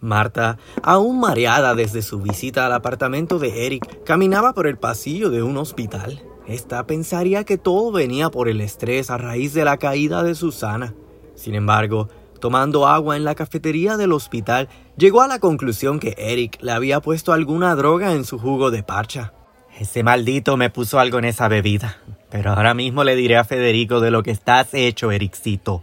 Marta, aún mareada desde su visita al apartamento de Eric, caminaba por el pasillo de un hospital. Esta pensaría que todo venía por el estrés a raíz de la caída de Susana. Sin embargo, tomando agua en la cafetería del hospital, llegó a la conclusión que Eric le había puesto alguna droga en su jugo de parcha. Ese maldito me puso algo en esa bebida. Pero ahora mismo le diré a Federico de lo que estás hecho, Ericito.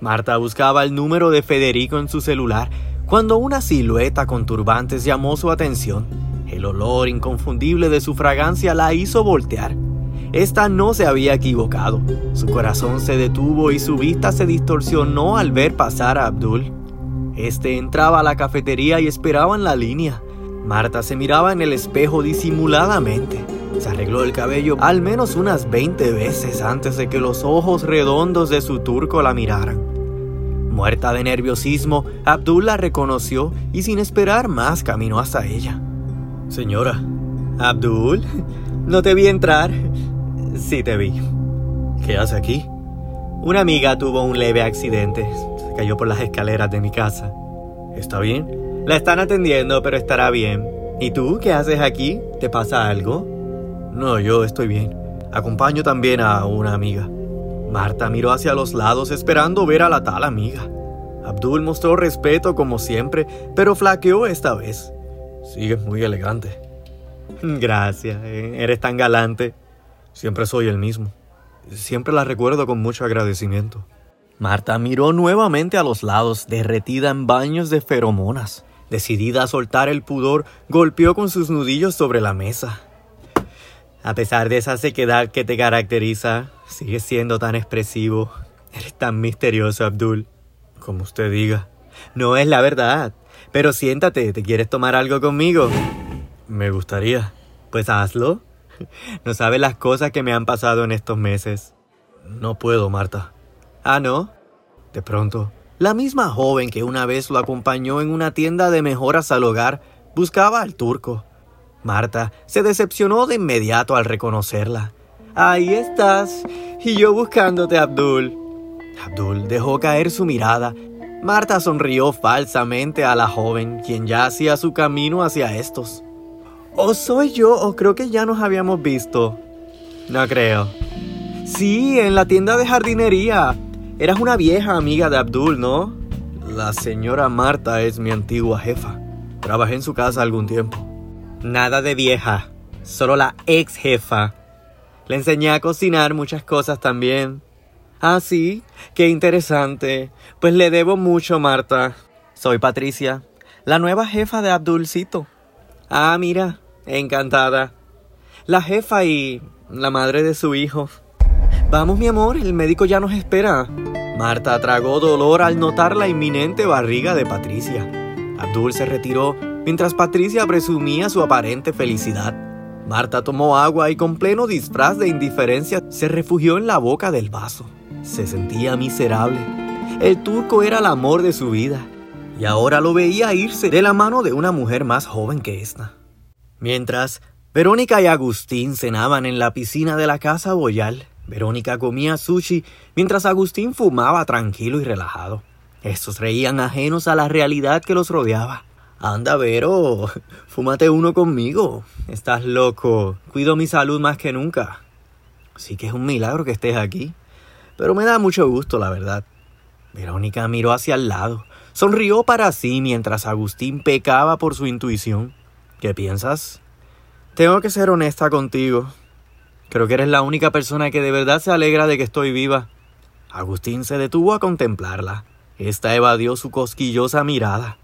Marta buscaba el número de Federico en su celular cuando una silueta con turbantes llamó su atención. El olor inconfundible de su fragancia la hizo voltear. Esta no se había equivocado. Su corazón se detuvo y su vista se distorsionó al ver pasar a Abdul. Este entraba a la cafetería y esperaba en la línea. Marta se miraba en el espejo disimuladamente. Se arregló el cabello al menos unas 20 veces antes de que los ojos redondos de su turco la miraran. Muerta de nerviosismo, Abdul la reconoció y sin esperar más caminó hasta ella. Señora, Abdul, no te vi entrar. Sí te vi. ¿Qué hace aquí? Una amiga tuvo un leve accidente. Se cayó por las escaleras de mi casa. ¿Está bien? La están atendiendo, pero estará bien. ¿Y tú qué haces aquí? ¿Te pasa algo? No, yo estoy bien. Acompaño también a una amiga. Marta miró hacia los lados esperando ver a la tal amiga. Abdul mostró respeto como siempre, pero flaqueó esta vez. Sigues muy elegante. Gracias, eh, eres tan galante. Siempre soy el mismo. Siempre la recuerdo con mucho agradecimiento. Marta miró nuevamente a los lados, derretida en baños de feromonas. Decidida a soltar el pudor, golpeó con sus nudillos sobre la mesa. A pesar de esa sequedad que te caracteriza, sigues siendo tan expresivo. Eres tan misterioso, Abdul. Como usted diga. No es la verdad. Pero siéntate, ¿te quieres tomar algo conmigo? Me gustaría. Pues hazlo. No sabes las cosas que me han pasado en estos meses. No puedo, Marta. Ah, ¿no? De pronto, la misma joven que una vez lo acompañó en una tienda de mejoras al hogar buscaba al turco. Marta se decepcionó de inmediato al reconocerla. Ahí estás, y yo buscándote, Abdul. Abdul dejó caer su mirada. Marta sonrió falsamente a la joven, quien ya hacía su camino hacia estos. ¿O soy yo o creo que ya nos habíamos visto? No creo. Sí, en la tienda de jardinería. Eras una vieja amiga de Abdul, ¿no? La señora Marta es mi antigua jefa. Trabajé en su casa algún tiempo. Nada de vieja, solo la ex jefa. Le enseñé a cocinar muchas cosas también. Ah, sí, qué interesante. Pues le debo mucho, Marta. Soy Patricia, la nueva jefa de Abdulcito. Ah, mira, encantada. La jefa y la madre de su hijo. Vamos, mi amor, el médico ya nos espera. Marta tragó dolor al notar la inminente barriga de Patricia. Abdul se retiró mientras Patricia presumía su aparente felicidad. Marta tomó agua y con pleno disfraz de indiferencia se refugió en la boca del vaso. Se sentía miserable. El turco era el amor de su vida y ahora lo veía irse de la mano de una mujer más joven que esta. Mientras, Verónica y Agustín cenaban en la piscina de la casa Boyal. Verónica comía sushi mientras Agustín fumaba tranquilo y relajado. Estos reían ajenos a la realidad que los rodeaba. Anda, Vero, fúmate uno conmigo. Estás loco. Cuido mi salud más que nunca. Sí que es un milagro que estés aquí. Pero me da mucho gusto, la verdad. Verónica miró hacia el lado. Sonrió para sí mientras Agustín pecaba por su intuición. ¿Qué piensas? Tengo que ser honesta contigo. Creo que eres la única persona que de verdad se alegra de que estoy viva. Agustín se detuvo a contemplarla. Esta evadió su cosquillosa mirada.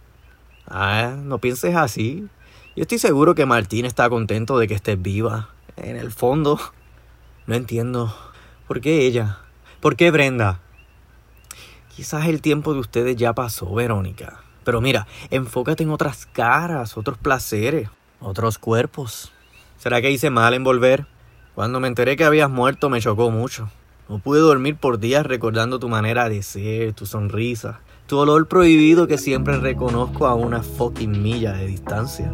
Ah, no pienses así. Yo estoy seguro que Martín está contento de que estés viva. En el fondo, no entiendo. ¿Por qué ella? ¿Por qué Brenda? Quizás el tiempo de ustedes ya pasó, Verónica. Pero mira, enfócate en otras caras, otros placeres, otros cuerpos. ¿Será que hice mal en volver? Cuando me enteré que habías muerto me chocó mucho. No pude dormir por días recordando tu manera de ser, tu sonrisa, tu olor prohibido que siempre reconozco a una fucking milla de distancia.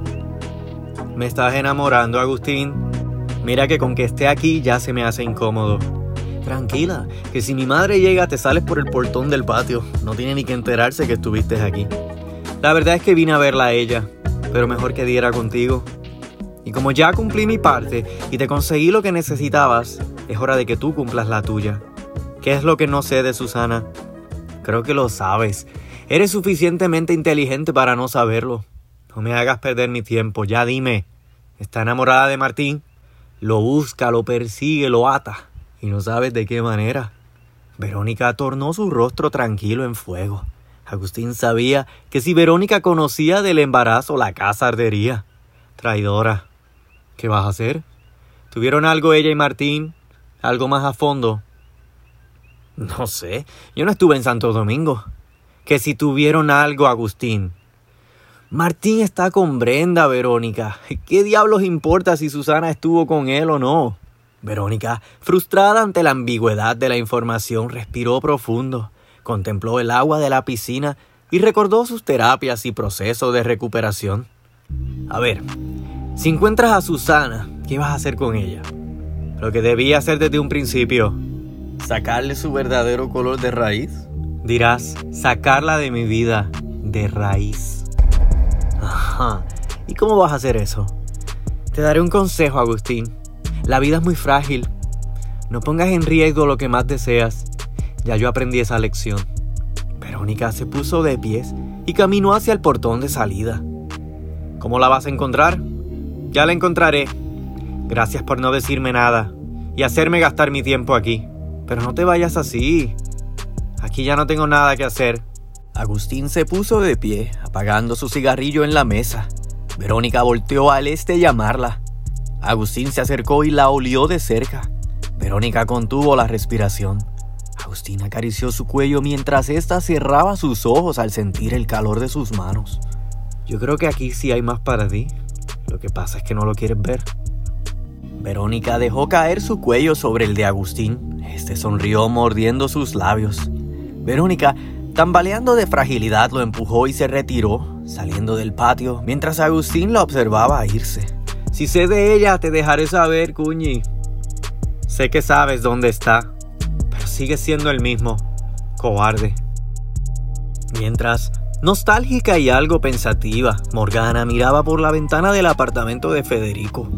Me estás enamorando, Agustín. Mira que con que esté aquí ya se me hace incómodo. Tranquila, que si mi madre llega te sales por el portón del patio. No tiene ni que enterarse que estuviste aquí. La verdad es que vine a verla a ella, pero mejor que diera contigo. Y como ya cumplí mi parte y te conseguí lo que necesitabas, es hora de que tú cumplas la tuya. ¿Qué es lo que no sé de Susana? Creo que lo sabes. Eres suficientemente inteligente para no saberlo. No me hagas perder mi tiempo, ya dime. ¿Está enamorada de Martín? Lo busca, lo persigue, lo ata. Y no sabes de qué manera. Verónica tornó su rostro tranquilo en fuego. Agustín sabía que si Verónica conocía del embarazo, la casa ardería. Traidora. ¿Qué vas a hacer? ¿Tuvieron algo ella y Martín? ¿Algo más a fondo? No sé. Yo no estuve en Santo Domingo. Que si tuvieron algo, Agustín. Martín está con Brenda, Verónica. ¿Qué diablos importa si Susana estuvo con él o no? Verónica, frustrada ante la ambigüedad de la información, respiró profundo contempló el agua de la piscina y recordó sus terapias y procesos de recuperación. A ver, si encuentras a Susana, ¿qué vas a hacer con ella? Lo que debía hacer desde un principio, sacarle su verdadero color de raíz. Dirás, sacarla de mi vida de raíz. Ajá. ¿Y cómo vas a hacer eso? Te daré un consejo, Agustín. La vida es muy frágil. No pongas en riesgo lo que más deseas ya yo aprendí esa lección. Verónica se puso de pies y caminó hacia el portón de salida. ¿Cómo la vas a encontrar? Ya la encontraré. Gracias por no decirme nada y hacerme gastar mi tiempo aquí. Pero no te vayas así. Aquí ya no tengo nada que hacer. Agustín se puso de pie, apagando su cigarrillo en la mesa. Verónica volteó al este a llamarla. Agustín se acercó y la olió de cerca. Verónica contuvo la respiración. Agustín acarició su cuello mientras ésta cerraba sus ojos al sentir el calor de sus manos. Yo creo que aquí sí hay más para ti. Lo que pasa es que no lo quieres ver. Verónica dejó caer su cuello sobre el de Agustín. Este sonrió mordiendo sus labios. Verónica, tambaleando de fragilidad, lo empujó y se retiró, saliendo del patio, mientras Agustín la observaba irse. Si sé de ella, te dejaré saber, Cuñi. Sé que sabes dónde está sigue siendo el mismo, cobarde. Mientras, nostálgica y algo pensativa, Morgana miraba por la ventana del apartamento de Federico.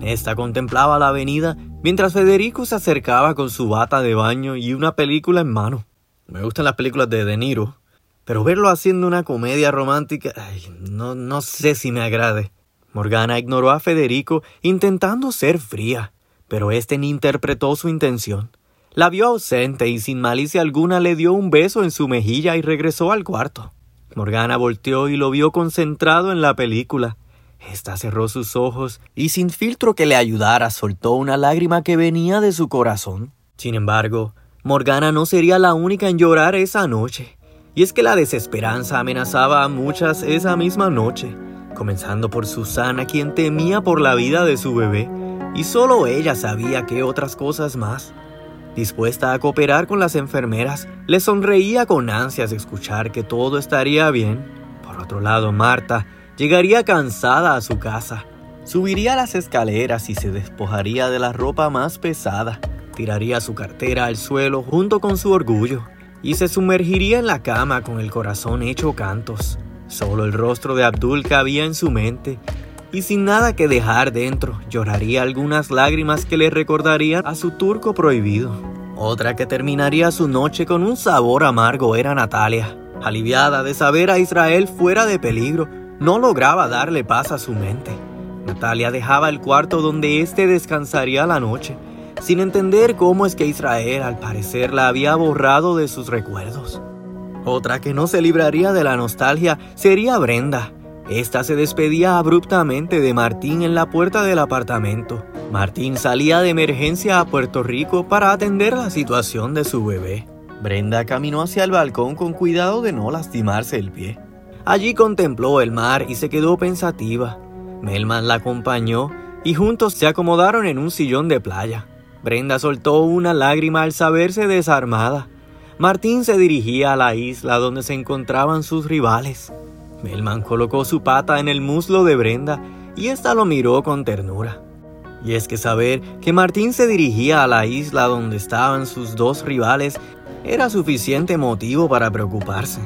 Esta contemplaba la avenida mientras Federico se acercaba con su bata de baño y una película en mano. Me gustan las películas de De Niro, pero verlo haciendo una comedia romántica, no, no sé si me agrade. Morgana ignoró a Federico intentando ser fría, pero este ni interpretó su intención. La vio ausente y sin malicia alguna le dio un beso en su mejilla y regresó al cuarto. Morgana volteó y lo vio concentrado en la película. Esta cerró sus ojos y sin filtro que le ayudara soltó una lágrima que venía de su corazón. Sin embargo, Morgana no sería la única en llorar esa noche. Y es que la desesperanza amenazaba a muchas esa misma noche, comenzando por Susana, quien temía por la vida de su bebé, y solo ella sabía qué otras cosas más. Dispuesta a cooperar con las enfermeras, le sonreía con ansias de escuchar que todo estaría bien. Por otro lado, Marta llegaría cansada a su casa, subiría las escaleras y se despojaría de la ropa más pesada, tiraría su cartera al suelo junto con su orgullo y se sumergiría en la cama con el corazón hecho cantos. Solo el rostro de Abdul cabía en su mente y sin nada que dejar dentro, lloraría algunas lágrimas que le recordarían a su turco prohibido. Otra que terminaría su noche con un sabor amargo era Natalia. Aliviada de saber a Israel fuera de peligro, no lograba darle paz a su mente. Natalia dejaba el cuarto donde éste descansaría la noche, sin entender cómo es que Israel al parecer la había borrado de sus recuerdos. Otra que no se libraría de la nostalgia sería Brenda, esta se despedía abruptamente de Martín en la puerta del apartamento. Martín salía de emergencia a Puerto Rico para atender la situación de su bebé. Brenda caminó hacia el balcón con cuidado de no lastimarse el pie. Allí contempló el mar y se quedó pensativa. Melman la acompañó y juntos se acomodaron en un sillón de playa. Brenda soltó una lágrima al saberse desarmada. Martín se dirigía a la isla donde se encontraban sus rivales. Melman colocó su pata en el muslo de Brenda y ésta lo miró con ternura. Y es que saber que Martín se dirigía a la isla donde estaban sus dos rivales era suficiente motivo para preocuparse.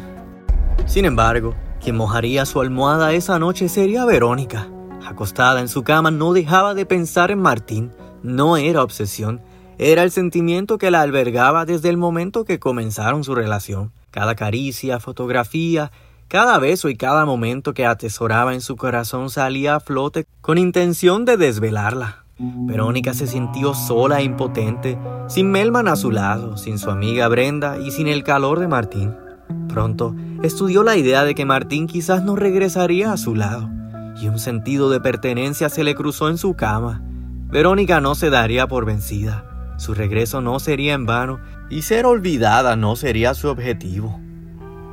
Sin embargo, Quien mojaría su almohada esa noche sería Verónica. Acostada en su cama no dejaba de pensar en Martín. No era obsesión, era el sentimiento que la albergaba desde el momento que comenzaron su relación. Cada caricia, fotografía, cada beso y cada momento que atesoraba en su corazón salía a flote con intención de desvelarla. Verónica se sintió sola e impotente, sin Melman a su lado, sin su amiga Brenda y sin el calor de Martín. Pronto estudió la idea de que Martín quizás no regresaría a su lado, y un sentido de pertenencia se le cruzó en su cama. Verónica no se daría por vencida. Su regreso no sería en vano y ser olvidada no sería su objetivo.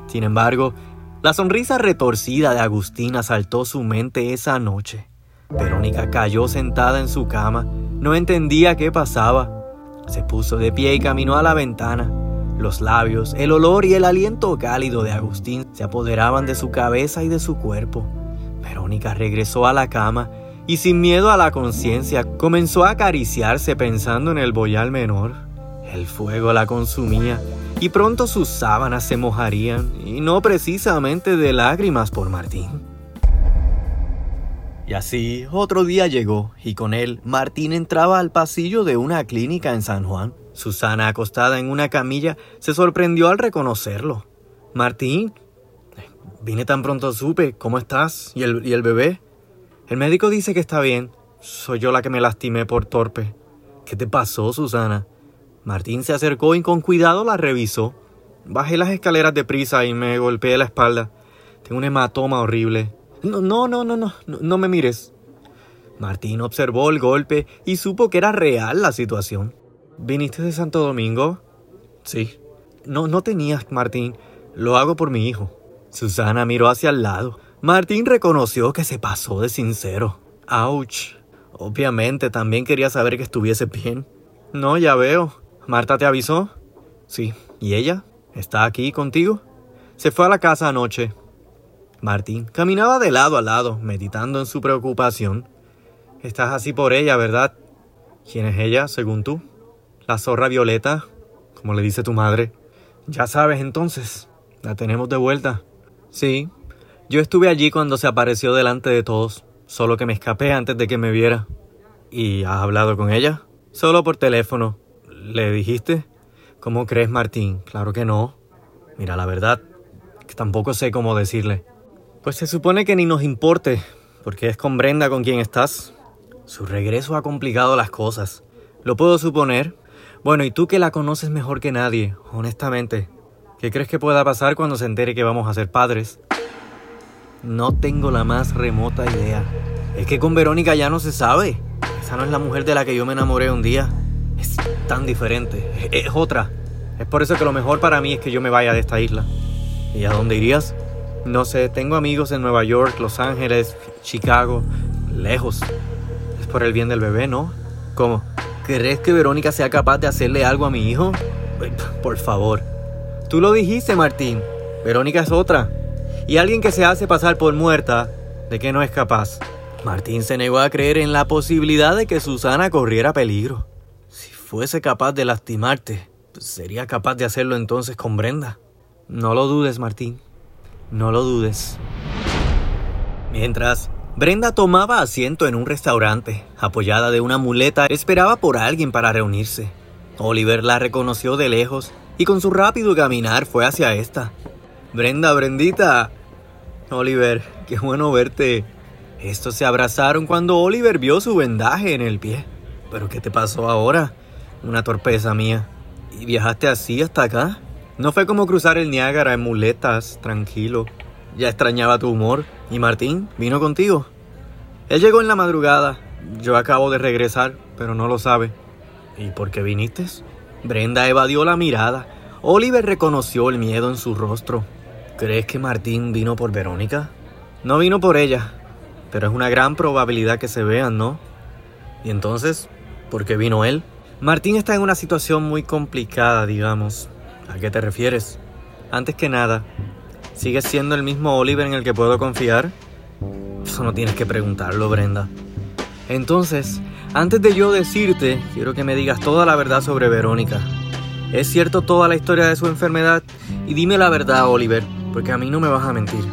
Sin embargo, la sonrisa retorcida de Agustín asaltó su mente esa noche. Verónica cayó sentada en su cama, no entendía qué pasaba. Se puso de pie y caminó a la ventana. Los labios, el olor y el aliento cálido de Agustín se apoderaban de su cabeza y de su cuerpo. Verónica regresó a la cama y sin miedo a la conciencia comenzó a acariciarse pensando en el boyal menor. El fuego la consumía y pronto sus sábanas se mojarían, y no precisamente de lágrimas por Martín. Y así, otro día llegó, y con él Martín entraba al pasillo de una clínica en San Juan. Susana, acostada en una camilla, se sorprendió al reconocerlo. Martín, vine tan pronto supe, ¿cómo estás? ¿Y el, ¿Y el bebé? El médico dice que está bien. Soy yo la que me lastimé por torpe. ¿Qué te pasó, Susana? Martín se acercó y con cuidado la revisó. Bajé las escaleras deprisa y me golpeé la espalda. Tengo un hematoma horrible. No, no, no, no, no, no me mires. Martín observó el golpe y supo que era real la situación. ¿Viniste de Santo Domingo? Sí. No, no tenías, Martín. Lo hago por mi hijo. Susana miró hacia el lado. Martín reconoció que se pasó de sincero. ¡Auch! Obviamente también quería saber que estuviese bien. No, ya veo. ¿Marta te avisó? Sí. ¿Y ella? ¿Está aquí contigo? Se fue a la casa anoche. Martín caminaba de lado a lado, meditando en su preocupación. Estás así por ella, ¿verdad? ¿Quién es ella, según tú? La zorra violeta, como le dice tu madre. Ya sabes entonces, la tenemos de vuelta. Sí, yo estuve allí cuando se apareció delante de todos, solo que me escapé antes de que me viera. ¿Y has hablado con ella? Solo por teléfono. ¿Le dijiste? ¿Cómo crees, Martín? Claro que no. Mira, la verdad, que tampoco sé cómo decirle. Pues se supone que ni nos importe, porque es con Brenda con quien estás. Su regreso ha complicado las cosas. Lo puedo suponer. Bueno, y tú que la conoces mejor que nadie, honestamente, ¿qué crees que pueda pasar cuando se entere que vamos a ser padres? No tengo la más remota idea. Es que con Verónica ya no se sabe. Esa no es la mujer de la que yo me enamoré un día es tan diferente, es, otra. Es por eso que lo mejor para mí es que yo me vaya de esta isla. ¿Y a dónde irías? No sé, tengo amigos en Nueva York, Los Ángeles, Chicago, lejos. Es por el bien del bebé, ¿no? ¿Cómo? ¿Crees que Verónica sea capaz de hacerle algo a mi hijo? Por favor. Tú lo dijiste, Martín. Verónica es otra. Y alguien que se hace pasar por muerta, ¿de qué no es capaz? Martín se negó a creer en la posibilidad de que Susana corriera peligro fuese capaz de lastimarte, sería capaz de hacerlo entonces con Brenda. No lo dudes, Martín. No lo dudes. Mientras, Brenda tomaba asiento en un restaurante, apoyada de una muleta, esperaba por alguien para reunirse. Oliver la reconoció de lejos y con su rápido caminar fue hacia esta. Brenda, Brendita. Oliver, qué bueno verte. Estos se abrazaron cuando Oliver vio su vendaje en el pie. ¿Pero qué te pasó ahora? Una torpeza mía. ¿Y viajaste así hasta acá? No fue como cruzar el Niágara en muletas, tranquilo. Ya extrañaba tu humor. ¿Y Martín vino contigo? Él llegó en la madrugada. Yo acabo de regresar, pero no lo sabe. ¿Y por qué viniste? Brenda evadió la mirada. Oliver reconoció el miedo en su rostro. ¿Crees que Martín vino por Verónica? No vino por ella, pero es una gran probabilidad que se vean, ¿no? ¿Y entonces, por qué vino él? Martín está en una situación muy complicada, digamos. ¿A qué te refieres? Antes que nada, ¿sigues siendo el mismo Oliver en el que puedo confiar? Eso no tienes que preguntarlo, Brenda. Entonces, antes de yo decirte, quiero que me digas toda la verdad sobre Verónica. ¿Es cierto toda la historia de su enfermedad? Y dime la verdad, Oliver, porque a mí no me vas a mentir.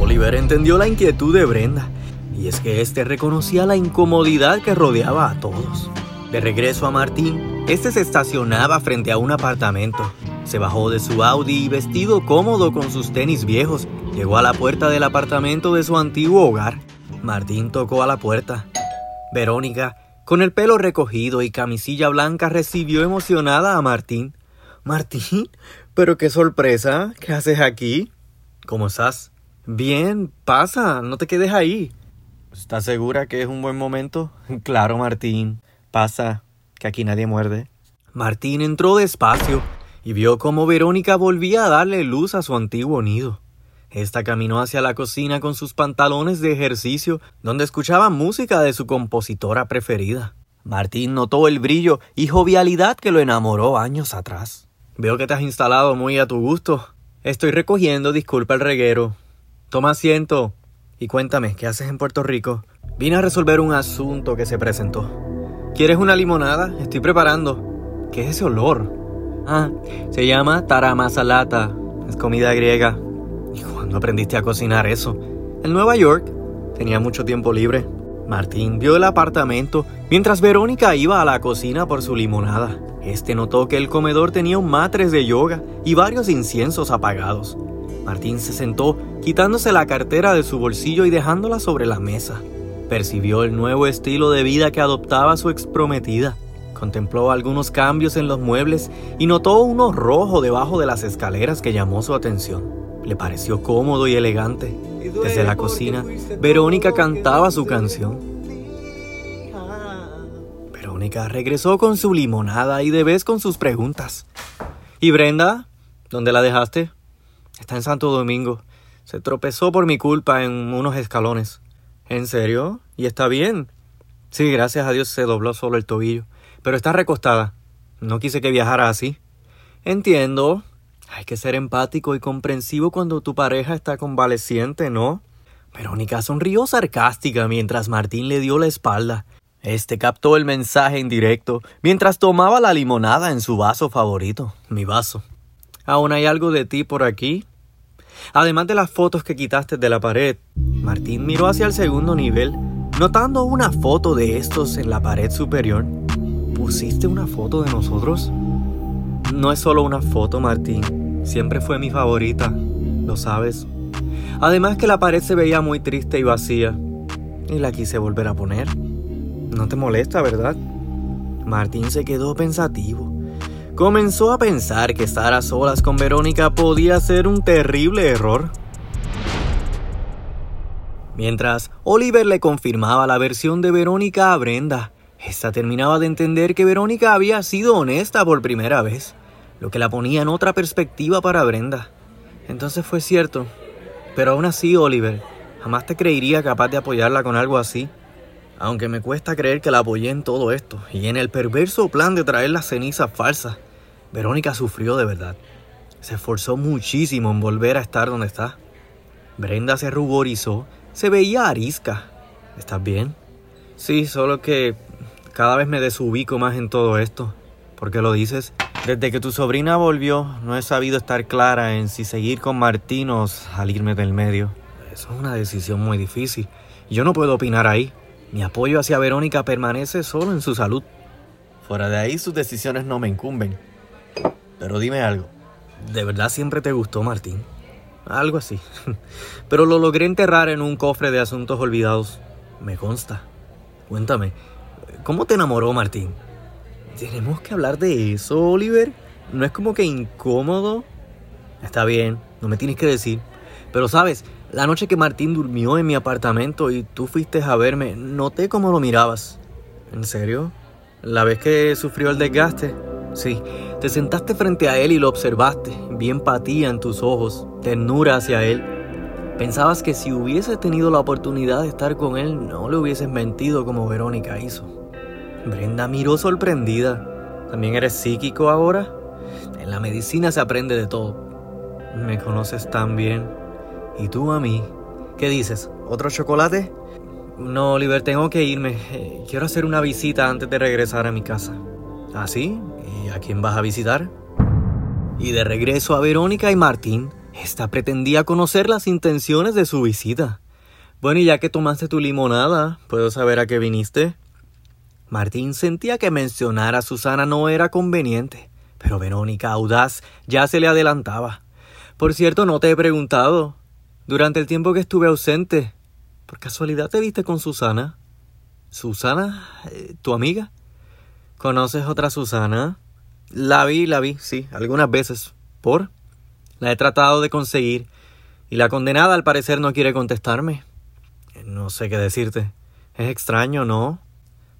Oliver entendió la inquietud de Brenda, y es que éste reconocía la incomodidad que rodeaba a todos. De regreso a Martín, este se estacionaba frente a un apartamento. Se bajó de su Audi y vestido cómodo con sus tenis viejos, llegó a la puerta del apartamento de su antiguo hogar. Martín tocó a la puerta. Verónica, con el pelo recogido y camisilla blanca, recibió emocionada a Martín. Martín, pero qué sorpresa, ¿qué haces aquí? ¿Cómo estás? Bien, pasa, no te quedes ahí. ¿Estás segura que es un buen momento? Claro, Martín. Pasa, que aquí nadie muerde. Martín entró despacio y vio cómo Verónica volvía a darle luz a su antiguo nido. Esta caminó hacia la cocina con sus pantalones de ejercicio, donde escuchaba música de su compositora preferida. Martín notó el brillo y jovialidad que lo enamoró años atrás. Veo que te has instalado muy a tu gusto. Estoy recogiendo, disculpa el reguero. Toma asiento y cuéntame, ¿qué haces en Puerto Rico? Vine a resolver un asunto que se presentó. ¿Quieres una limonada? Estoy preparando. ¿Qué es ese olor? Ah, se llama taramasalata. Es comida griega. ¿Y cuándo aprendiste a cocinar eso? En Nueva York. Tenía mucho tiempo libre. Martín vio el apartamento mientras Verónica iba a la cocina por su limonada. Este notó que el comedor tenía un matres de yoga y varios inciensos apagados. Martín se sentó, quitándose la cartera de su bolsillo y dejándola sobre la mesa. Percibió el nuevo estilo de vida que adoptaba su exprometida. Contempló algunos cambios en los muebles y notó uno rojo debajo de las escaleras que llamó su atención. Le pareció cómodo y elegante. Desde la cocina, Verónica cantaba su canción. Verónica regresó con su limonada y de vez con sus preguntas. ¿Y Brenda? ¿Dónde la dejaste? Está en Santo Domingo. Se tropezó por mi culpa en unos escalones. ¿En serio? ¿Y está bien? Sí, gracias a Dios se dobló solo el tobillo. Pero está recostada. No quise que viajara así. Entiendo. Hay que ser empático y comprensivo cuando tu pareja está convaleciente, ¿no? Verónica sonrió sarcástica mientras Martín le dio la espalda. Este captó el mensaje en directo mientras tomaba la limonada en su vaso favorito, mi vaso. ¿Aún hay algo de ti por aquí? Además de las fotos que quitaste de la pared, Martín miró hacia el segundo nivel, notando una foto de estos en la pared superior. ¿Pusiste una foto de nosotros? No es solo una foto, Martín. Siempre fue mi favorita, lo sabes. Además que la pared se veía muy triste y vacía, y la quise volver a poner. No te molesta, ¿verdad? Martín se quedó pensativo. Comenzó a pensar que estar a solas con Verónica podía ser un terrible error. Mientras Oliver le confirmaba la versión de Verónica a Brenda, esta terminaba de entender que Verónica había sido honesta por primera vez, lo que la ponía en otra perspectiva para Brenda. Entonces fue cierto. Pero aún así, Oliver, jamás te creería capaz de apoyarla con algo así. Aunque me cuesta creer que la apoyé en todo esto y en el perverso plan de traer las cenizas falsas. Verónica sufrió de verdad. Se esforzó muchísimo en volver a estar donde está. Brenda se ruborizó, se veía arisca. ¿Estás bien? Sí, solo que cada vez me desubico más en todo esto. ¿Por qué lo dices? Desde que tu sobrina volvió, no he sabido estar clara en si seguir con Martín o salirme del medio. Eso es una decisión muy difícil. Yo no puedo opinar ahí. Mi apoyo hacia Verónica permanece solo en su salud. Fuera de ahí, sus decisiones no me incumben. Pero dime algo. ¿De verdad siempre te gustó Martín? Algo así. Pero lo logré enterrar en un cofre de asuntos olvidados. Me consta. Cuéntame, ¿cómo te enamoró Martín? ¿Tenemos que hablar de eso, Oliver? ¿No es como que incómodo? Está bien, no me tienes que decir. Pero sabes, la noche que Martín durmió en mi apartamento y tú fuiste a verme, noté cómo lo mirabas. ¿En serio? ¿La vez que sufrió el desgaste? Sí, te sentaste frente a él y lo observaste, vi empatía en tus ojos, ternura hacia él. Pensabas que si hubieses tenido la oportunidad de estar con él, no le hubieses mentido como Verónica hizo. Brenda miró sorprendida. ¿También eres psíquico ahora? En la medicina se aprende de todo. Me conoces tan bien. ¿Y tú a mí? ¿Qué dices? ¿Otro chocolate? No, Oliver, tengo que irme. Eh, quiero hacer una visita antes de regresar a mi casa. ¿Ah, sí? ¿Y a quién vas a visitar? Y de regreso a Verónica y Martín, Esta pretendía conocer las intenciones de su visita. Bueno, y ya que tomaste tu limonada, ¿puedo saber a qué viniste? Martín sentía que mencionar a Susana no era conveniente, pero Verónica, audaz, ya se le adelantaba. Por cierto, no te he preguntado. Durante el tiempo que estuve ausente, ¿por casualidad te viste con Susana? ¿Susana? Eh, ¿Tu amiga? ¿Conoces otra Susana? La vi, la vi, sí, algunas veces. ¿Por? La he tratado de conseguir y la condenada al parecer no quiere contestarme. No sé qué decirte. Es extraño, ¿no?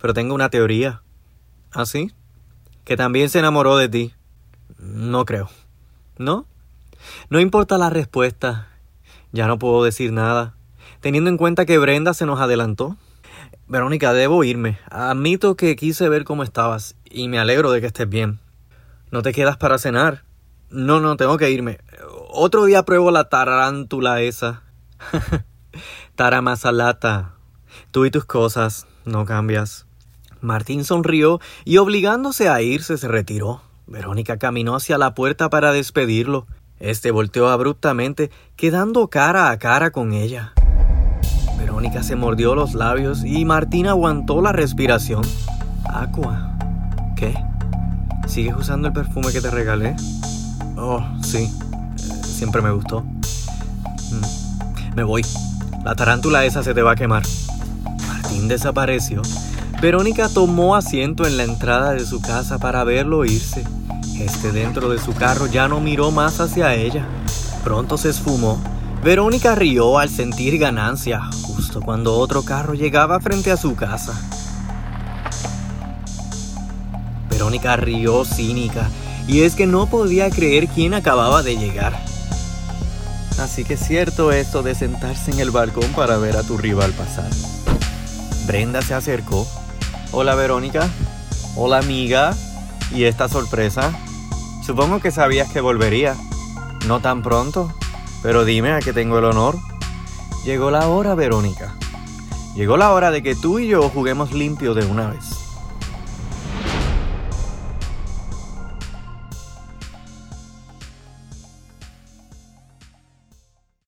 Pero tengo una teoría. ¿Ah, sí? Que también se enamoró de ti. No creo. ¿No? No importa la respuesta. Ya no puedo decir nada. Teniendo en cuenta que Brenda se nos adelantó. Verónica, debo irme. Admito que quise ver cómo estabas y me alegro de que estés bien. ¿No te quedas para cenar? No, no, tengo que irme. Otro día pruebo la tarántula esa. Taramasalata. Tú y tus cosas, no cambias. Martín sonrió y obligándose a irse se retiró. Verónica caminó hacia la puerta para despedirlo. Este volteó abruptamente, quedando cara a cara con ella. Verónica se mordió los labios y Martín aguantó la respiración. Aqua. ¿Qué? ¿Sigues usando el perfume que te regalé? Oh, sí. siempre me gustó. Mm. Me voy. La tarántula esa se te va a quemar. Martín desapareció Verónica tomó asiento en la entrada de su casa para verlo irse. Este dentro de su carro ya no miró más hacia ella. Pronto se esfumó. Verónica rió al sentir ganancia, justo cuando otro carro llegaba frente a su casa. Verónica rió cínica, y es que no podía creer quién acababa de llegar. Así que es cierto esto de sentarse en el balcón para ver a tu rival pasar. Brenda se acercó Hola Verónica. Hola amiga. ¿Y esta sorpresa? Supongo que sabías que volvería. No tan pronto. Pero dime a qué tengo el honor. Llegó la hora, Verónica. Llegó la hora de que tú y yo juguemos limpio de una vez.